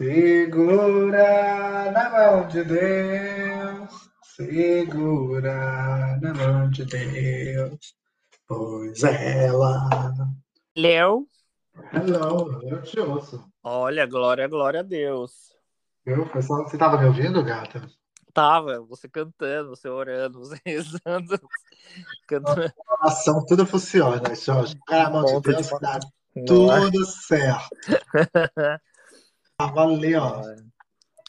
Segura na mão de Deus, segura na mão de Deus, pois ela. Léo, Hello, eu te ouço. olha, glória, glória a Deus. Eu, pessoal, você estava me ouvindo, gata? Tava, você cantando, você orando, você rezando, cantando. Ação, tudo funciona. Só jogar a mão de Deus, dá Nossa. tudo certo. Ah, valeu. ó.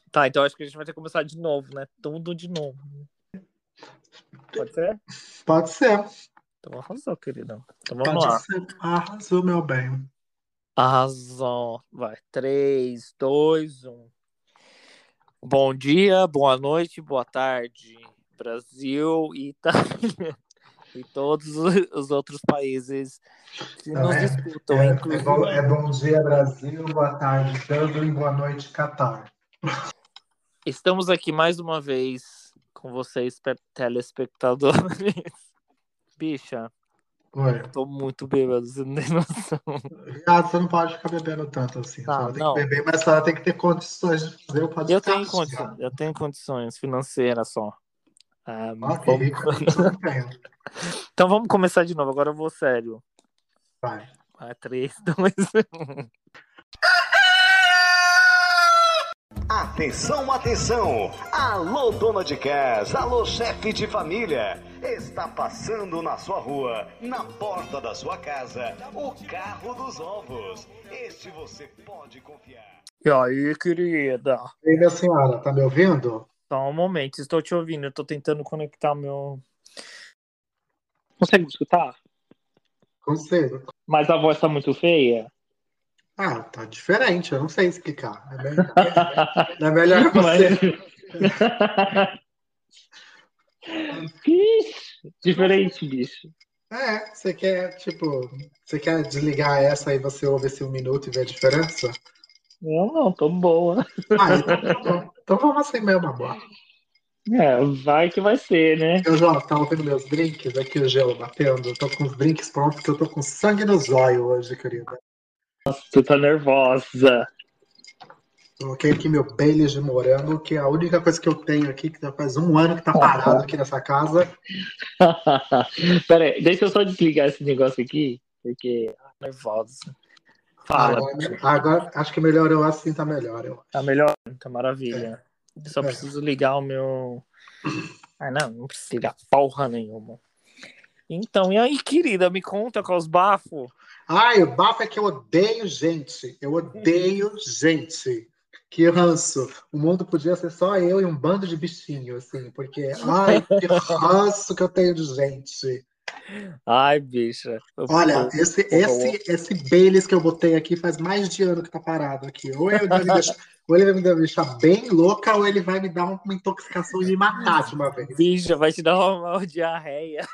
Tá, então acho que a gente vai ter que começar de novo, né? Tudo de novo. Pode ser? Pode ser. Então arrasou, querido. Então vamos Pode lá. ser. Arrasou, meu bem. Arrasou. Vai. 3, 2, 1. Bom dia, boa noite, boa tarde, Brasil e Itália. E todos os outros países que nos É, escutam, É, é, inclusive. bom, é bom dia, Brasil. Boa tarde, Dublin. e Boa noite, Catar. Estamos aqui mais uma vez com vocês, pe- telespectadores. Bicha, Oi. tô muito bêbado, você não tem noção. Ah, você não pode ficar bebendo tanto assim. Tá, tem não. que beber, mas ela tem que ter condições de fazer o Eu podcast. tenho condições, eu tenho condições financeiras só. Ah, que vamos- não tenho. Então vamos começar de novo, agora eu vou sério. Vai. Vai, 3, 2, 1. Atenção, atenção! Alô, dona de casa, alô, chefe de família! Está passando na sua rua, na porta da sua casa, o carro dos ovos. Este você pode confiar. E aí, querida? Ei, minha senhora, tá me ouvindo? Só um momento, estou te ouvindo, eu tô tentando conectar meu. Consegue me escutar? Consigo. Mas a voz tá muito feia? Ah, tá diferente, eu não sei explicar. É, bem- é melhor você. Diferente, bicho. É, você quer, tipo, você quer desligar essa e você ouve esse um minuto e vê a diferença? Eu não, tô boa. Ah, então tá bom. Então vamos assim mesmo, amor. É, vai que vai ser, né? Eu já tava ouvindo meus drinks, aqui o gelo batendo. Eu tô com os drinks prontos, porque eu tô com sangue nos olhos hoje, querida. Tu tá nervosa. Coloquei aqui meu Baileys de morango, que é a única coisa que eu tenho aqui, que já faz um ano que tá parado aqui nessa casa. Pera aí, deixa eu só desligar esse negócio aqui, porque. Nervosa. Fala, Agora, agora acho que melhorou assim, tá melhor. Eu. tá melhor, tá maravilha. Eu só É. preciso ligar o meu. Ah, não, não precisa ligar porra nenhuma. Então, e aí, querida, me conta com os bafos. Ai, o bafo é que eu odeio gente. Eu odeio gente. Que ranço. O mundo podia ser só eu e um bando de bichinho, assim, porque, ai, que ranço que eu tenho de gente. Ai, bicha. Olha, esse, esse, esse Baileys que eu botei aqui faz mais de ano que tá parado aqui. Ou ele vai me deixar, ou ele vai me deixar bem louca, ou ele vai me dar uma intoxicação e me matar de uma vez. Bicha, vai te dar uma, uma diarreia.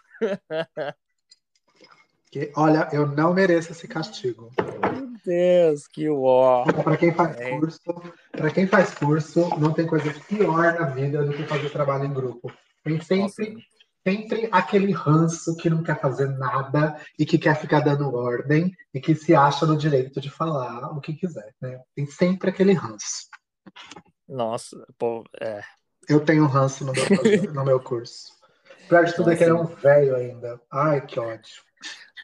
Porque, olha, eu não mereço esse castigo. Meu Deus, que ó. Para quem faz É. curso, para quem faz curso, não tem coisa pior na vida do que fazer trabalho em grupo. Tem sempre, sempre aquele ranço que não quer fazer nada e que quer ficar dando ordem e que se acha no direito de falar o que quiser, né? Tem sempre aquele ranço. Nossa, pô, é. Eu tenho ranço no meu, no meu curso. Pior de tudo é que ele é um velho ainda. Ai, que ódio.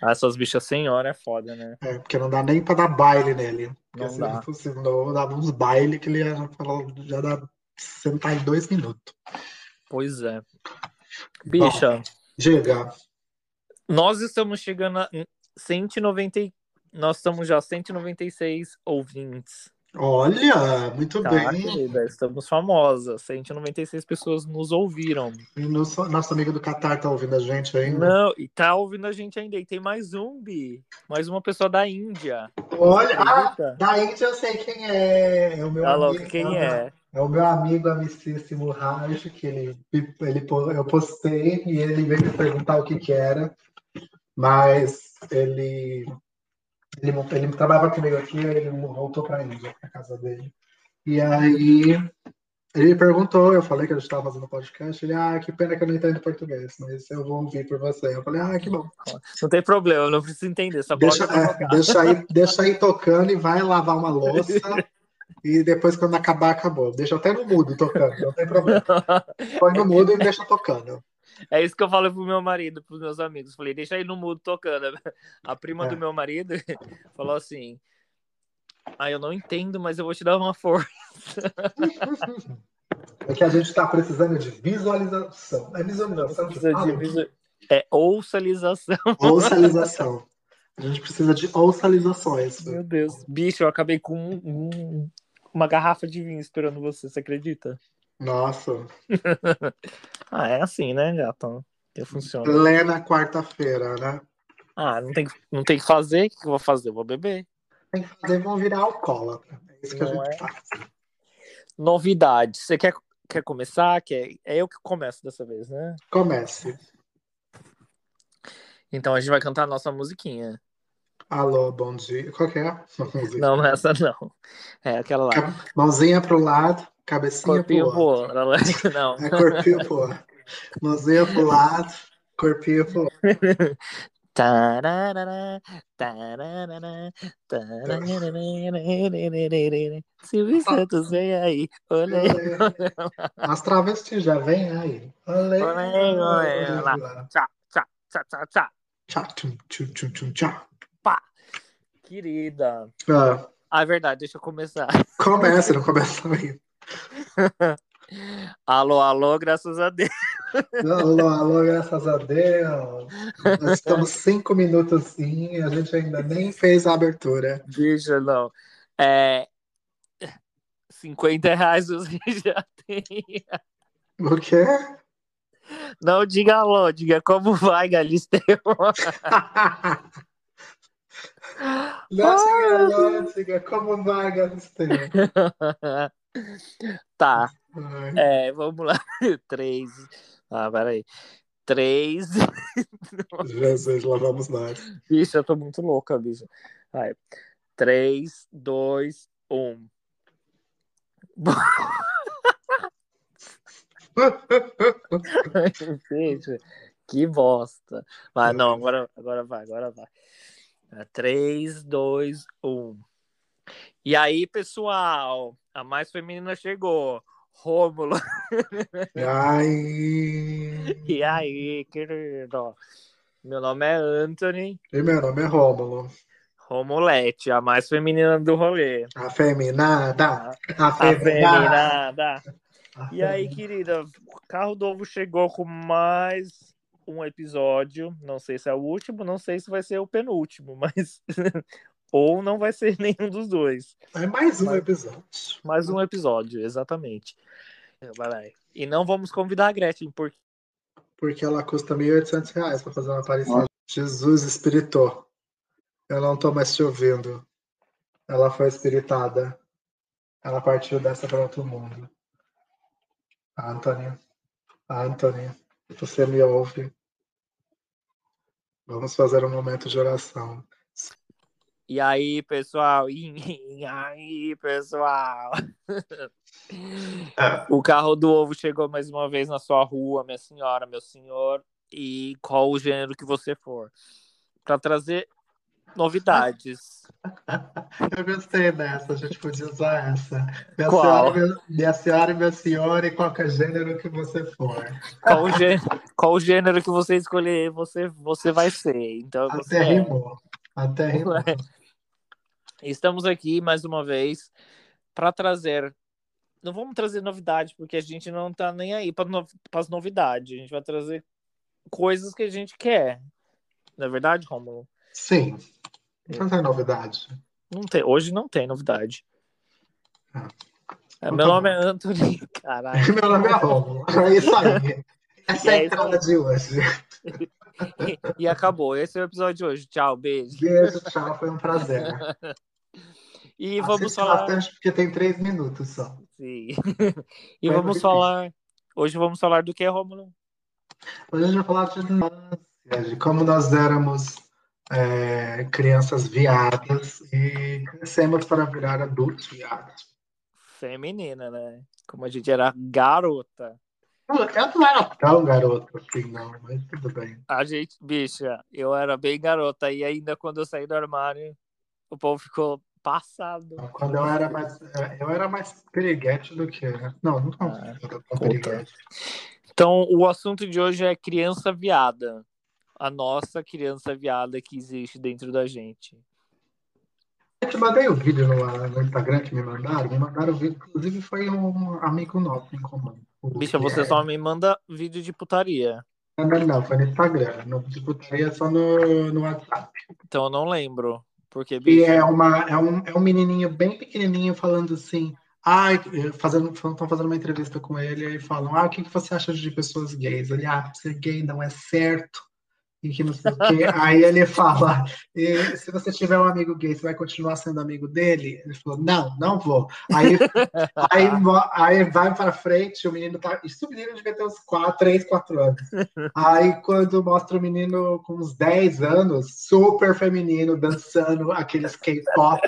Ah, Essas bichas senhora é foda, né? É, porque não dá nem pra dar baile nele. Porque Não se dá. novo, eu dava uns baile que ele ia falar, já dá sentar em dois minutos. Pois é. Bicha, Diga. nós estamos chegando a 190. e- Nós estamos já 196 ouvintes. Olha, muito Tá, bem. querida? Estamos famosas. 196 pessoas nos ouviram. E nosso, nosso amigo do Catar tá ouvindo a gente ainda. Não, e tá ouvindo a gente ainda. E tem mais um, Bi. Mais uma pessoa da Índia. Olha, ah, da Índia eu sei quem é. É o meu Tá amigo. louco, quem é? É o meu amigo amicíssimo Raj, que ele, ele, eu postei e ele veio me perguntar o que que era, mas ele, ele, ele trabalhava comigo aqui, ele voltou para a Índia, para casa dele. E aí ele me perguntou, eu falei que a gente estava fazendo podcast, ele, ah, que pena que eu não entendo português, mas eu vou ouvir por você. Eu falei, ah, que bom. Não tem problema, não precisa entender. Só Deixa, é, deixa, aí, deixa aí tocando e vai lavar uma louça e depois quando acabar, acabou. Deixa até no mudo tocando, não tem problema. Põe no mudo e deixa tocando. É isso que eu falo pro meu marido, pros meus amigos. Falei, deixa aí no mudo tocando. A prima É. do meu marido falou assim: Ah, eu não entendo, mas eu vou te dar uma força. É que a gente está precisando de visualização. É visualização que Precisa de fala? visu- É ouçalização. Ouçalização. A gente precisa de ouçalizações. Meu Deus. Bicho, eu acabei com um- um- uma garrafa de vinho esperando você, você acredita? Nossa. Ah, é assim, né, gato? Que funciona. Plena quarta-feira, né? Ah, não tem, não tem que fazer, o que eu vou fazer? Eu vou beber. Tem que fazer, vão virar alcoólatra. É isso que a Não gente é? faz. Novidade. Você quer, quer começar? Quer... É eu que começo dessa vez, né? Comece. Então a gente vai cantar a nossa musiquinha. Alô, bom dia. Qual que é? a música? Não, não é essa não. É aquela lá. Mãozinha pro lado, cabecinha Corpinho pro outro. voa. Ela- Não. É corpinho pro outro. Mãozinha pro lado, corpinho pro outro. Tararara, tararara, tararara. Silvio Santos vem aí. Olê. As travestis já vem aí. Olê, Olê, olê, olê, lá. olê. Tchá, tchá, tchá, tchá, tchá. Tchá, tchum, tchum, tchum, tchum, tchá. Querida. Ah, Ah, é verdade, deixa eu começar. começa, não começa aí. Alô, alô, graças a Deus. Alô, alô, graças a Deus. Nós estamos cinco minutos e a gente ainda nem fez a abertura. Bicho, não. É. 50 reais você já tem. O quê? Não diga alô, diga como vai, Galisteu. Siga, não siga. Como vai, Galisteu? tá, é, vamos lá. Três. Ah, peraí. Três. Jesus, lá vamos nós. Bicho, eu tô muito louca, bicho. Vai. Três, dois, um. Bicho, que bosta. Vai, não, agora, agora vai, agora vai. É, Três, dois, um. E aí, pessoal, a mais feminina chegou. Rômulo. E aí, querido? Meu nome é Anthony E meu nome é Rômulo. Romulete, a mais feminina do rolê. A Afeminada. feminada. E aí, querida, o carro do ovo chegou com mais um episódio. Não sei se é o último, não sei se vai ser o penúltimo, mas. Ou não vai ser nenhum dos dois. É mais um episódio. Mais um episódio, exatamente. Vai. E não vamos convidar a Gretchen, porque. Porque ela custa 1.800 reais para fazer uma aparição. Jesus espiritou. Eu não tô mais te ouvindo. Ela foi espiritada. Ela partiu dessa para outro mundo. Anthony. Anthony. Você me ouve. Vamos fazer um momento de oração. E aí, pessoal? E aí, pessoal? O carro do ovo chegou mais uma vez na sua rua, minha senhora, meu senhor, e qual o gênero que você for, para trazer novidades. Eu gostei dessa, a gente podia usar essa. Minha, Qual? senhora, meu- minha senhora e meu senhor, e qualquer gênero que você for. Qual o gênero, qual gênero que você escolher, você, você vai ser. Então, você Até é. rimou. Até rimou. Estamos aqui mais uma vez para trazer. Não vamos trazer novidade, porque a gente não tá nem aí para no... as novidades. A gente vai trazer coisas que a gente quer. Não é verdade, Romulo? Sim. Não tem novidade. Não tem. Hoje não tem novidade. Ah. É, Então meu tá nome é Anthony. Caralho. Meu nome é Romulo. É isso aí. Essa é a é entrada de hoje. E acabou. Esse é o episódio de hoje. Tchau, beijo. Beijo, tchau, foi um prazer. E vamos Assiste falar. bastante porque tem três minutos só. Sim. E Vai vamos falar. Hoje vamos falar do que, Romulo? Hoje a gente vai falar de infância, de como nós éramos é, crianças viadas e crescemos para virar adultos viados. Feminina, né? Como a gente era garota. Eu não era tão garoto assim, não, mas tudo bem. A gente, bicha, eu era bem garota. E ainda quando eu saí do armário, o povo ficou Passado. Quando eu era mais. Eu era mais periguete do que. Não, não Ah, tão periguete. Então, o assunto de hoje é criança viada. A nossa criança viada que existe dentro da gente. Eu te mandei o vídeo no, no Instagram que me mandaram. Me mandaram o vídeo, inclusive foi um amigo nosso em comum. Bicha, você Guilherme. só me manda vídeo de putaria. Não, não, não, foi no Instagram. No disputaria só no, no WhatsApp. Então eu não lembro. Porque, E bicha, é, uma, é, um, é um menininho bem pequenininho falando assim. Ai, fazendo, estão fazendo uma entrevista com ele e falam: Ah, o que, que você acha de pessoas gays? Ele, ah, ser gay não é certo. E que não sei o quê. Aí ele fala: "E se você tiver um amigo gay, você vai continuar sendo amigo dele? Ele falou: Não, não vou. Aí, aí, aí vai para frente, o menino tá. Isso o menino devia ter uns 4, 3, 4 anos. Aí quando mostra o menino com uns 10 anos, super feminino, dançando aqueles K-pop,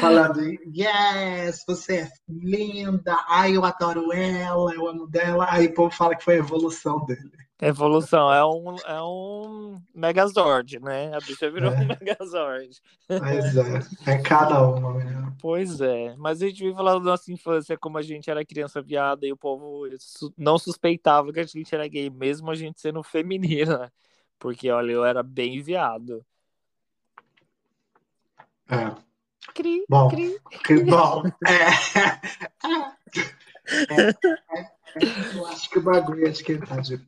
falando: Yes, você é linda, ai, eu adoro ela, eu amo dela. Aí o povo fala que foi a evolução dele. Evolução é um, é um Megazord, né? A bicha virou É. um Megazord. Mas é, é cada uma, menina. Pois é, mas a gente veio falar da nossa infância, como a gente era criança viada e o povo não suspeitava que a gente era gay, mesmo a gente sendo feminina. Porque, olha, eu era bem viado. É. Cri, Bom, cri. que bom. É. É. É. Eu acho que o bagulho é de quem tá de.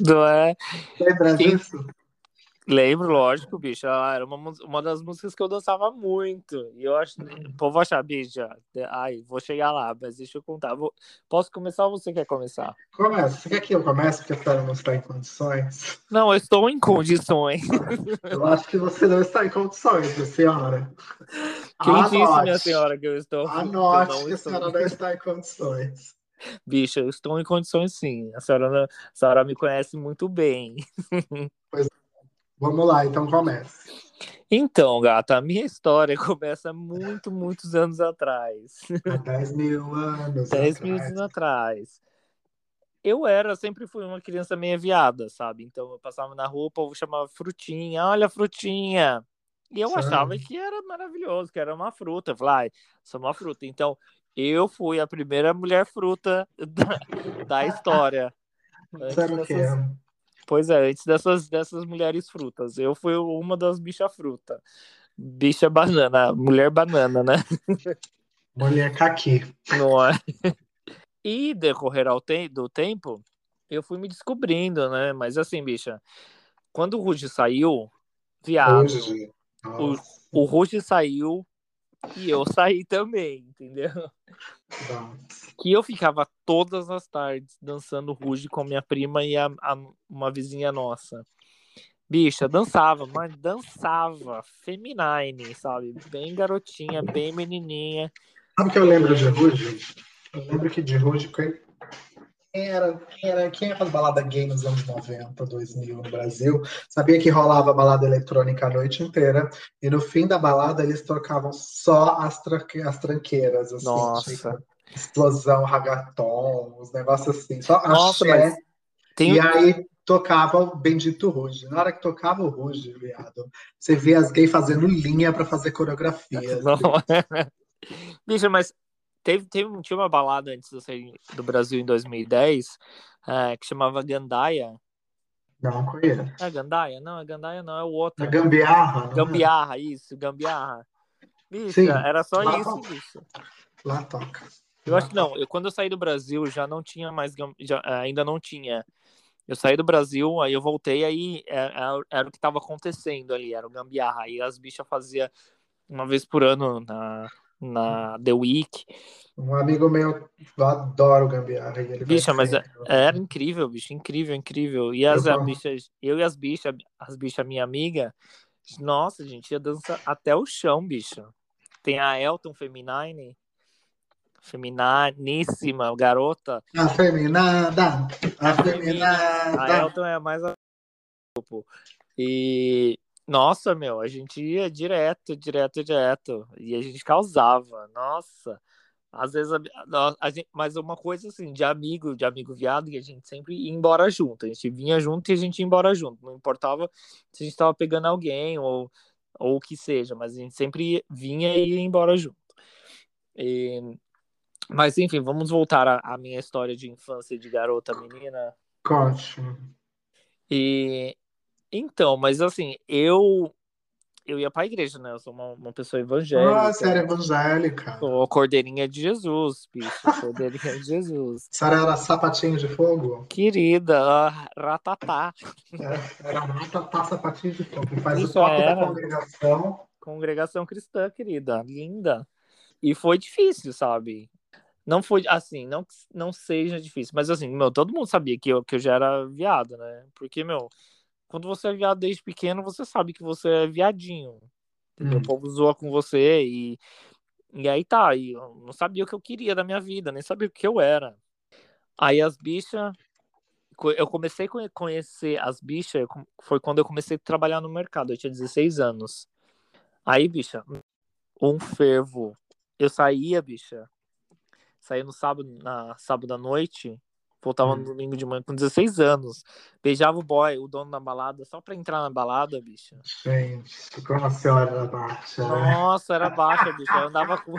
Não é? Lembra disso? Lembro, lógico, bicho. Ah, Era uma, uma das músicas que eu dançava muito. E eu acho. O povo acha, bicha. Ai, vou chegar lá, mas deixa eu contar. Vou- Posso começar ou você quer começar? Começa. Você quer que eu comece porque a senhora não está em condições? Não, eu estou em condições. Eu acho que você não está em condições, minha senhora. Quem disse, minha Anote. senhora, que eu estou. eu Anote não que a senhora não está em condições. Bicha, eu estou em condições sim. A senhora, não- a senhora me conhece muito bem. Vamos lá, então comece. Então, gata, a minha história começa muito, muitos anos atrás. Há 10 mil anos 10 atrás. mil anos atrás. Eu era, sempre fui uma criança meio viada, sabe? Então eu passava na rua, o povo chamava frutinha, olha a frutinha. E eu Sério? achava que era maravilhoso, que era uma fruta. Eu falei, ai, sou uma fruta. Então eu fui a primeira mulher fruta da, da história. Sabe o que é? Pois é, antes dessas, dessas mulheres frutas. Eu fui uma das bicha fruta. Bicha banana, mulher banana, né? Mulher caqui. Não é? E decorrer ao te do tempo, eu fui me descobrindo, né? Mas assim, bicha, quando o Ruge saiu, viado, Hoje, nossa, o Ruge saiu e eu saí também, entendeu? nossa. Que eu ficava todas as tardes dançando Ruge com minha prima e a, a- uma vizinha nossa. Bicha, dançava, mas dançava feminine, sabe? Bem garotinha, bem menininha. Sabe o que eu lembro de Ruge? Eu lembro que de Ruge, quem era, quem era, quem ia fazer balada gay nos anos 90, 2000 no Brasil, sabia que rolava balada eletrônica a noite inteira, e no fim da balada eles tocavam só as, tranque- as tranqueiras, assim, Nossa. tipo, explosão, ragaton, os negócios assim, só Nossa, axé, mas tem e aí tocava o Bendito Ruge. Na hora que tocava o Ruge, viado, você via as gays fazendo linha pra fazer coreografias. Não. Bicha, mas teve, teve, tinha uma balada antes de eu sair do Brasil em 2010 eh, que chamava Gandaia. Não conheço. É Gandaia? Não, é Gandaia não, é o A outro. gambiarra, não é? Gambiarra, isso, Gambiarra. Bicha, Sim. era só isso, toca. bicho. Lá toca. Eu acho que não, eu, quando eu saí do Brasil já não tinha mais, já, eh, ainda não tinha. Eu saí do Brasil, aí eu voltei, aí era, era- era o que tava acontecendo ali, era o Gambiarra. Aí as bichas faziam uma vez por ano na, na The Week. Um amigo meu adora o gambiarra. Ele Bicha, mas sempre. Era incrível, bicho, incrível, incrível. E as Eu a bichas, eu e as bichas, as bichas minha amiga, nossa, a gente ia dançar até o chão, bicho. Tem a Elton Feminine, femininíssima, garota. Afeminada, A afeminada. Elton é a mais a grupo. E nossa, meu, a gente ia direto, direto, direto. E a gente causava, nossa. Às vezes, a, a- a gente, mas uma coisa assim, de amigo, de amigo viado, que a gente sempre ia embora junto. A gente vinha junto e a gente ia embora junto. Não importava se a gente tava pegando alguém ou, ou o que seja, mas a gente sempre vinha e ia embora junto. E... Mas enfim, vamos voltar à, à minha história de infância de garota menina. Conte. E então, mas assim, eu eu ia pra igreja, né? Eu sou uma, uma pessoa evangélica. Ah, você era evangélica. Sou cordeirinha de Jesus, bicho. Cordeirinha de Jesus. A senhora era sapatinho de fogo? Querida, ratatá. Era, era ratatá sapatinho de fogo. Faz Isso o toque da congregação. Congregação cristã, querida. Linda. E foi difícil, sabe? Não foi assim, não, não seja difícil. Mas assim, meu, todo mundo sabia que eu, que eu já era viado, né? Porque, meu, quando você é viado desde pequeno, você sabe que você é viadinho. Hum. O povo zoa com você e, e aí tá. E eu não sabia o que eu queria da minha vida, nem sabia o que eu era. Aí as bichas. Eu comecei a conhecer as bichas, foi quando eu comecei a trabalhar no mercado, eu tinha 16 anos. Aí, bicha, um fervo. Eu saía, bicha. Saía no sábado, na sábado à noite, voltava Hum. no domingo de manhã com 16 anos. Beijava o boy, o dono da balada, só pra entrar na balada, bicha. Gente, como a senhora era baixa, né? Nossa, era baixa, bicho. Eu andava com.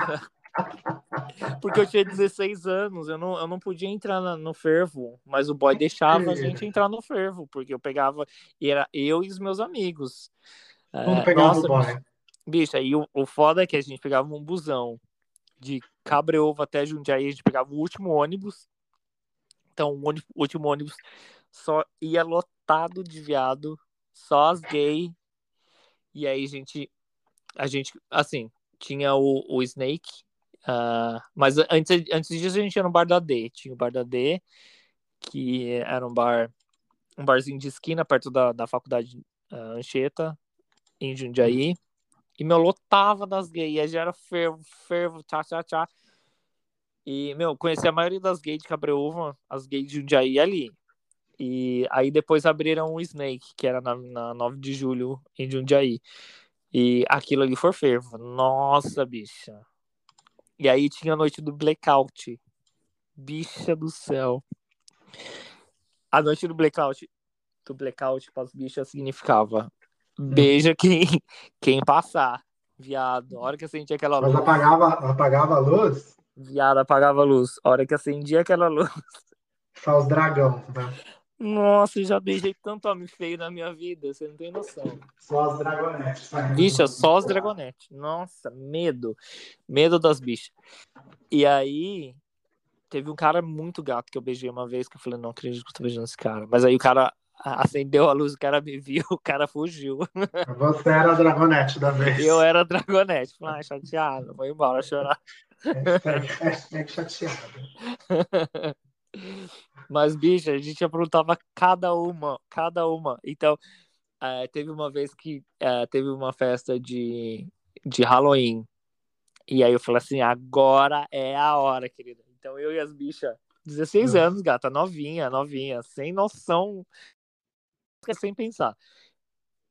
Porque eu tinha 16 anos, eu não, eu não podia entrar na- no fervo, mas o boy deixava a gente entrar no fervo, porque eu pegava, e era eu e os meus amigos. Mundo É, pegava nossa, o boy. bicho, aí o, o foda é que a gente pegava um busão de Cabreúva até Jundiaí, a gente pegava o último ônibus. Então, o ônibus- o último ônibus só ia lotado de viado, só as gay. E aí gente, a gente, assim, tinha o, o Snake, ah, mas antes, antes disso a gente ia no bar da D. Tinha o bar da D, que era um bar, um barzinho de esquina perto da, da faculdade ah, Anchieta, em Jundiaí. E, meu, lotava das gays. Já era fervo, fervo, tchá, tchá, tchá. E, meu, conheci a maioria das gays de Cabreúva, as gays de Jundiaí ali. E aí depois abriram o Snake, que era na, na 9 de julho, em Jundiaí. E aquilo ali foi fervo. Nossa, bicha. E aí tinha a noite do blackout. Bicha do céu. A noite do blackout, do blackout para as bichas significava beija quem, quem passar. Viado. A hora que acendia aquela Mas luz, apagava, apagava a luz, viado apagava a luz. A hora que acendia aquela luz. só os dragão, né? Nossa, eu já beijei tanto homem feio na minha vida, você não tem noção. Só as dragonetes. saindo. Bicha, só os dragonetes. Nossa, medo. Medo das bichas. E aí, teve um cara muito gato que eu beijei uma vez, que eu falei, não acredito que eu tô beijando esse cara. Mas aí o cara acendeu a luz, o cara me viu, o cara fugiu. Você era a dragonete da vez. Eu era dragonete. Falei, ah, chateado, vou embora chorar. Hashtag, hashtag chateado. Mas, bicha, a gente aprontava cada uma, cada uma. Então, eh, teve uma vez que eh, teve uma festa de, de Halloween. E aí eu falei assim, agora é a hora, querida. Então eu e as bichas, 16 Hum. anos, gata, novinha, novinha, sem noção, sem pensar.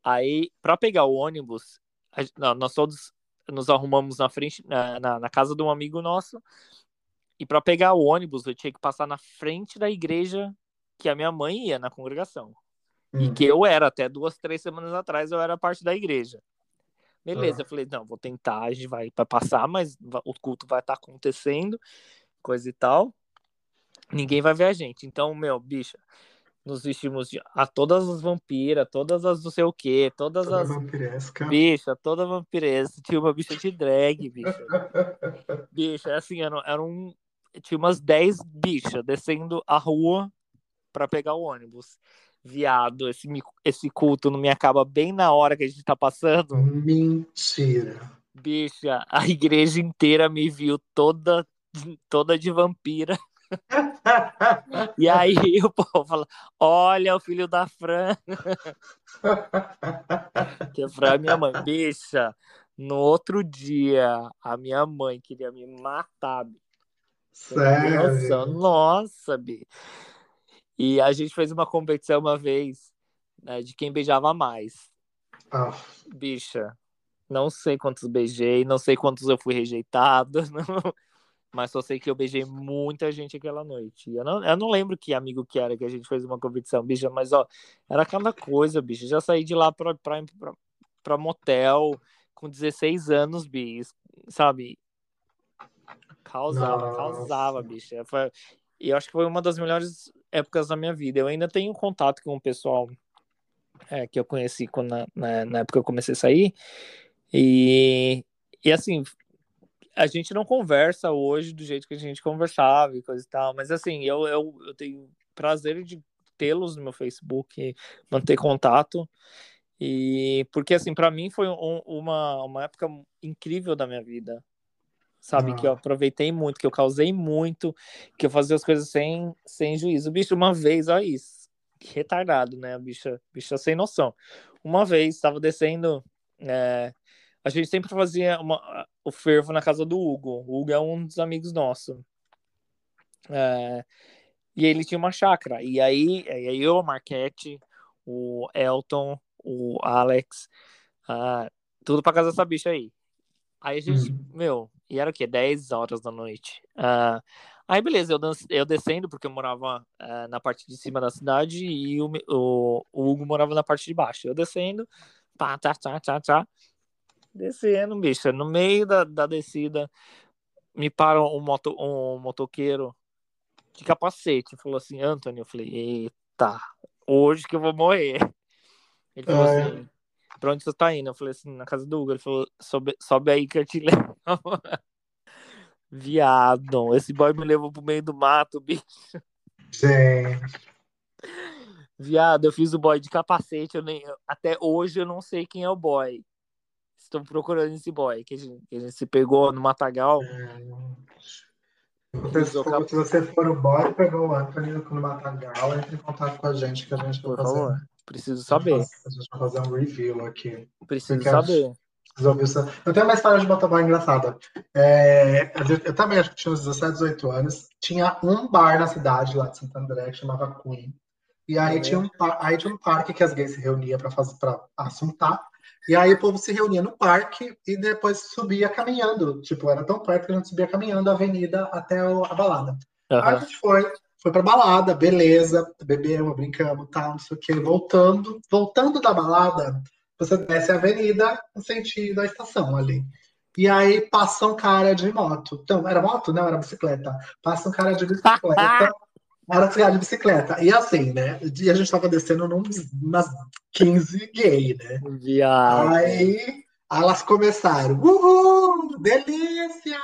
Aí, pra pegar o ônibus, a não, nós todos nos arrumamos na frente, na, na, na casa de um amigo nosso. E pra pegar o ônibus, eu tinha que passar na frente da igreja que a minha mãe ia na congregação. E Hum. que eu era, até duas, três semanas atrás, eu era parte da igreja. Beleza, Ah. eu falei, não, vou tentar, a gente vai para passar, mas o culto vai estar acontecendo, coisa e tal. Ninguém vai ver a gente. Então, meu, bicha, nos vestimos de, a todas as vampiras, todas as não sei o quê, todas Toda as vampiresca. bicha, toda vampiresa. Tinha uma bicha de drag, bicha. Bicha, assim, era, era um. Tinha umas 10 bichas descendo a rua pra pegar o ônibus. Viado, esse, esse culto não me acaba bem na hora que a gente tá passando. Mentira. Bicha, a igreja inteira me viu toda, toda de vampira. E aí o povo fala: Olha o filho da Fran. Que a Fran é minha mãe. Bicha, no outro dia, a minha mãe queria me matar. bicho. Sério. Nossa, Bi. E a gente fez uma competição uma vez né, de quem beijava mais. Ah, Bicha, não sei quantos beijei, não sei quantos eu fui rejeitado, não- mas só sei que eu beijei muita gente aquela noite. Eu não, eu não lembro que amigo que era que a gente fez uma competição, bicha, mas ó, era cada coisa, bicha. Já saí de lá pra, pra, pra, pra motel com 16 anos, bis, sabe? Causava, Nossa. causava, bicha. Foi, e eu acho que foi uma das melhores épocas da minha vida. Eu ainda tenho contato com o pessoal é, que eu conheci quando, na, na, na época que eu comecei a sair. E, e assim, a gente não conversa hoje do jeito que a gente conversava e coisa e tal, mas assim, eu, eu, eu tenho prazer de tê-los no meu Facebook, manter contato. E porque assim, para mim foi um- uma, uma época incrível da minha vida. Sabe, Ah. que eu aproveitei muito, que eu causei muito, que eu fazia as coisas sem, sem juízo. Bicho, uma vez, olha isso. Que retardado, né? Bicha, bicha sem noção. Uma vez, estava descendo. é, a gente sempre fazia uma- o fervo na casa do Hugo. O Hugo é um dos amigos nossos. É, e ele tinha uma chácara. E aí, e aí eu, a Marquete, o Elton, o Alex, ah, tudo pra casa dessa bicha aí. Aí a gente, Uhum. meu, e era o quê? 10 horas da noite. Ah, aí beleza, eu, eu descendo, porque eu morava ah, na parte de cima da cidade e o, o, o Hugo morava na parte de baixo. Eu descendo, pá, tá, tá, tá, tá. Descendo, bicho. No meio da, da descida, me para um, moto, um motoqueiro de capacete. Falou assim, Anthony, eu falei, eita, hoje que eu vou morrer. Ele falou Ah, é. assim, pra onde você tá indo? Eu falei assim, na casa do Hugo. Ele falou, sobe, sobe aí que eu te levo. Viado, esse boy me levou pro meio do mato, bicho. Gente, Viado, eu fiz o boy de capacete, eu nem, até hoje eu não sei quem é o boy. Estou procurando esse boy, que a gente, que a gente se pegou no Matagal. se você for- se você for o boy, pegou o Anthony no Matagal, entre em contato com a gente que a gente vai Por fazer. favor, preciso saber. A gente vai fazer um review aqui. Preciso saber. Eu tenho uma história de motoboy engraçada. É, eu, também acho que tinha uns 17, 18 anos. Tinha um bar na cidade lá de Santo André que chamava Queen. E aí, É tinha um, aí tinha um parque que as gays se reuniam para fazer para assuntar. E aí o povo se reunia no parque e depois subia caminhando. Tipo, era tão perto que a gente subia caminhando a avenida até a balada. Aí a gente foi, foi pra balada, beleza, bebemos, brincamos, tal, não sei o que. Voltando, voltando da balada, você desce a avenida no sentido da estação ali. E aí passa um cara de moto. Então, era moto? Não, era bicicleta. Passa um cara de bicicleta. Era cara de bicicleta. E assim, né? E a gente tava descendo num, umas 15 gay, né? Viado. Aí elas começaram, uhul, delícia,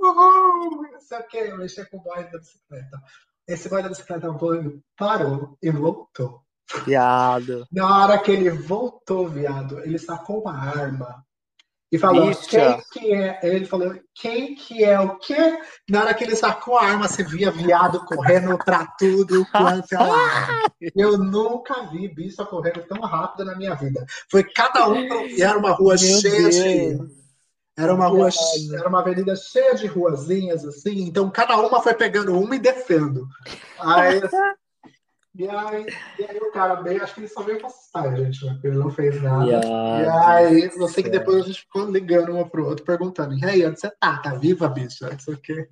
uhul, não sei o que, eu mexi com o boy da bicicleta. Esse boy da bicicleta parou e voltou. Viado. Na hora que ele voltou, viado, ele sacou uma arma e falou, Bicha. quem que é? Ele falou, quem que é o quê? Na hora que ele sacou a arma, você via viado correndo pra tudo quanto é lado. Eu nunca vi bicha correndo tão rápido na minha vida. Foi cada um, e era uma rua Meu cheia de Deus. era uma rua, era uma avenida cheia de ruazinhas, assim, então cada uma foi pegando uma e descendo. Aí, e aí, e aí o cara bem, acho que ele só veio pra assustar a gente, né? Porque ele não fez nada. E Viado. aí, eu sei que depois a gente ficou ligando uma pro outro, perguntando, e aí, onde você tá? Tá viva, bicha? Isso aqui.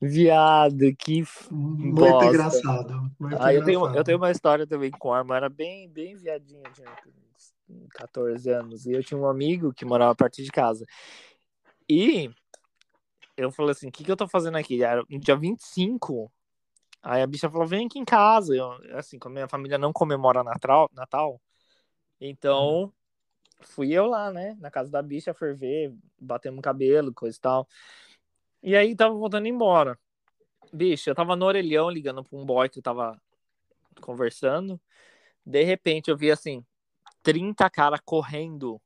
Viado, que. Muito Bosta. engraçado. Muito Ah, eu tenho, engraçado. eu tenho uma história também com arma. Era bem, bem viadinha, tinha uns 14 anos. E eu tinha um amigo que morava perto de casa. E eu falei assim: o que, que eu tô fazendo aqui? Era no dia 25. Aí a bicha falou: vem aqui em casa. Eu, assim, como a minha família não comemora Natal, Natal então fui eu lá, né? Na casa da bicha ferver, batendo cabelo, coisa e tal. E aí tava voltando embora. Bicho, eu tava no orelhão ligando pra um boy que eu tava conversando. De repente eu vi assim, 30 cara correndo,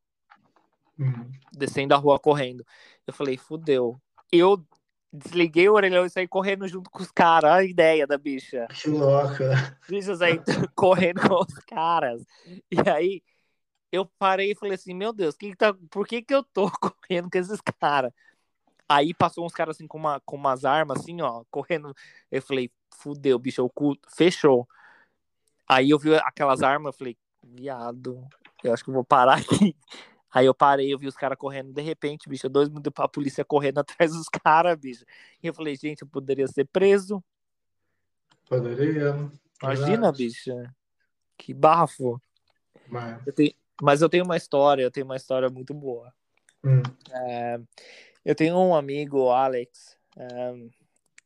Hum. descendo a rua correndo. Eu falei, fudeu. Eu desliguei o orelhão e saí correndo junto com os caras. Olha a ideia da bicha. Que louca. Bicho, eu saí correndo com os caras. E aí eu parei e falei assim, meu Deus, que que tá... por que que eu tô correndo com esses caras? Aí passou uns caras assim com, uma, com umas armas assim, ó, correndo. Eu falei, fudeu, bicho, o cu fechou. Aí eu vi aquelas armas, eu falei, viado, eu acho que eu vou parar aqui. Aí eu parei, eu vi os caras correndo, de repente, bicho, dois minutos pra polícia correndo atrás dos caras, bicho. E eu falei, gente, eu poderia ser preso. Poderia. Imagina, Verdade. bicho. Que bafo. Mas, Eu tenho, Mas eu tenho uma história, eu tenho uma história muito boa. Hum. É, eu tenho um amigo, o Alex. é,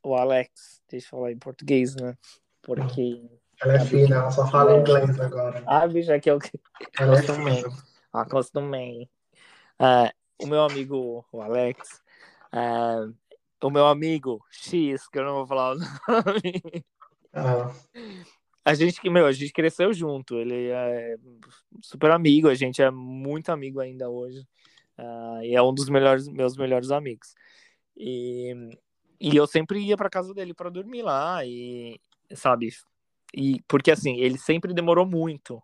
o Alex, deixa eu falar em português, né? Porque. Ela é fina, ela só fala inglês agora. Ah, bicho, aqui é o que Ela é fina. Acostumei. É, o meu amigo, o Alex. é, o meu amigo X, que eu não vou falar o nome. Ah, A gente que, meu, a gente cresceu junto. Ele é super amigo, a gente é muito amigo ainda hoje. Ah, e é um dos melhores, meus melhores amigos. E, e eu sempre ia para casa dele para dormir lá e, sabe? E porque assim, ele sempre demorou muito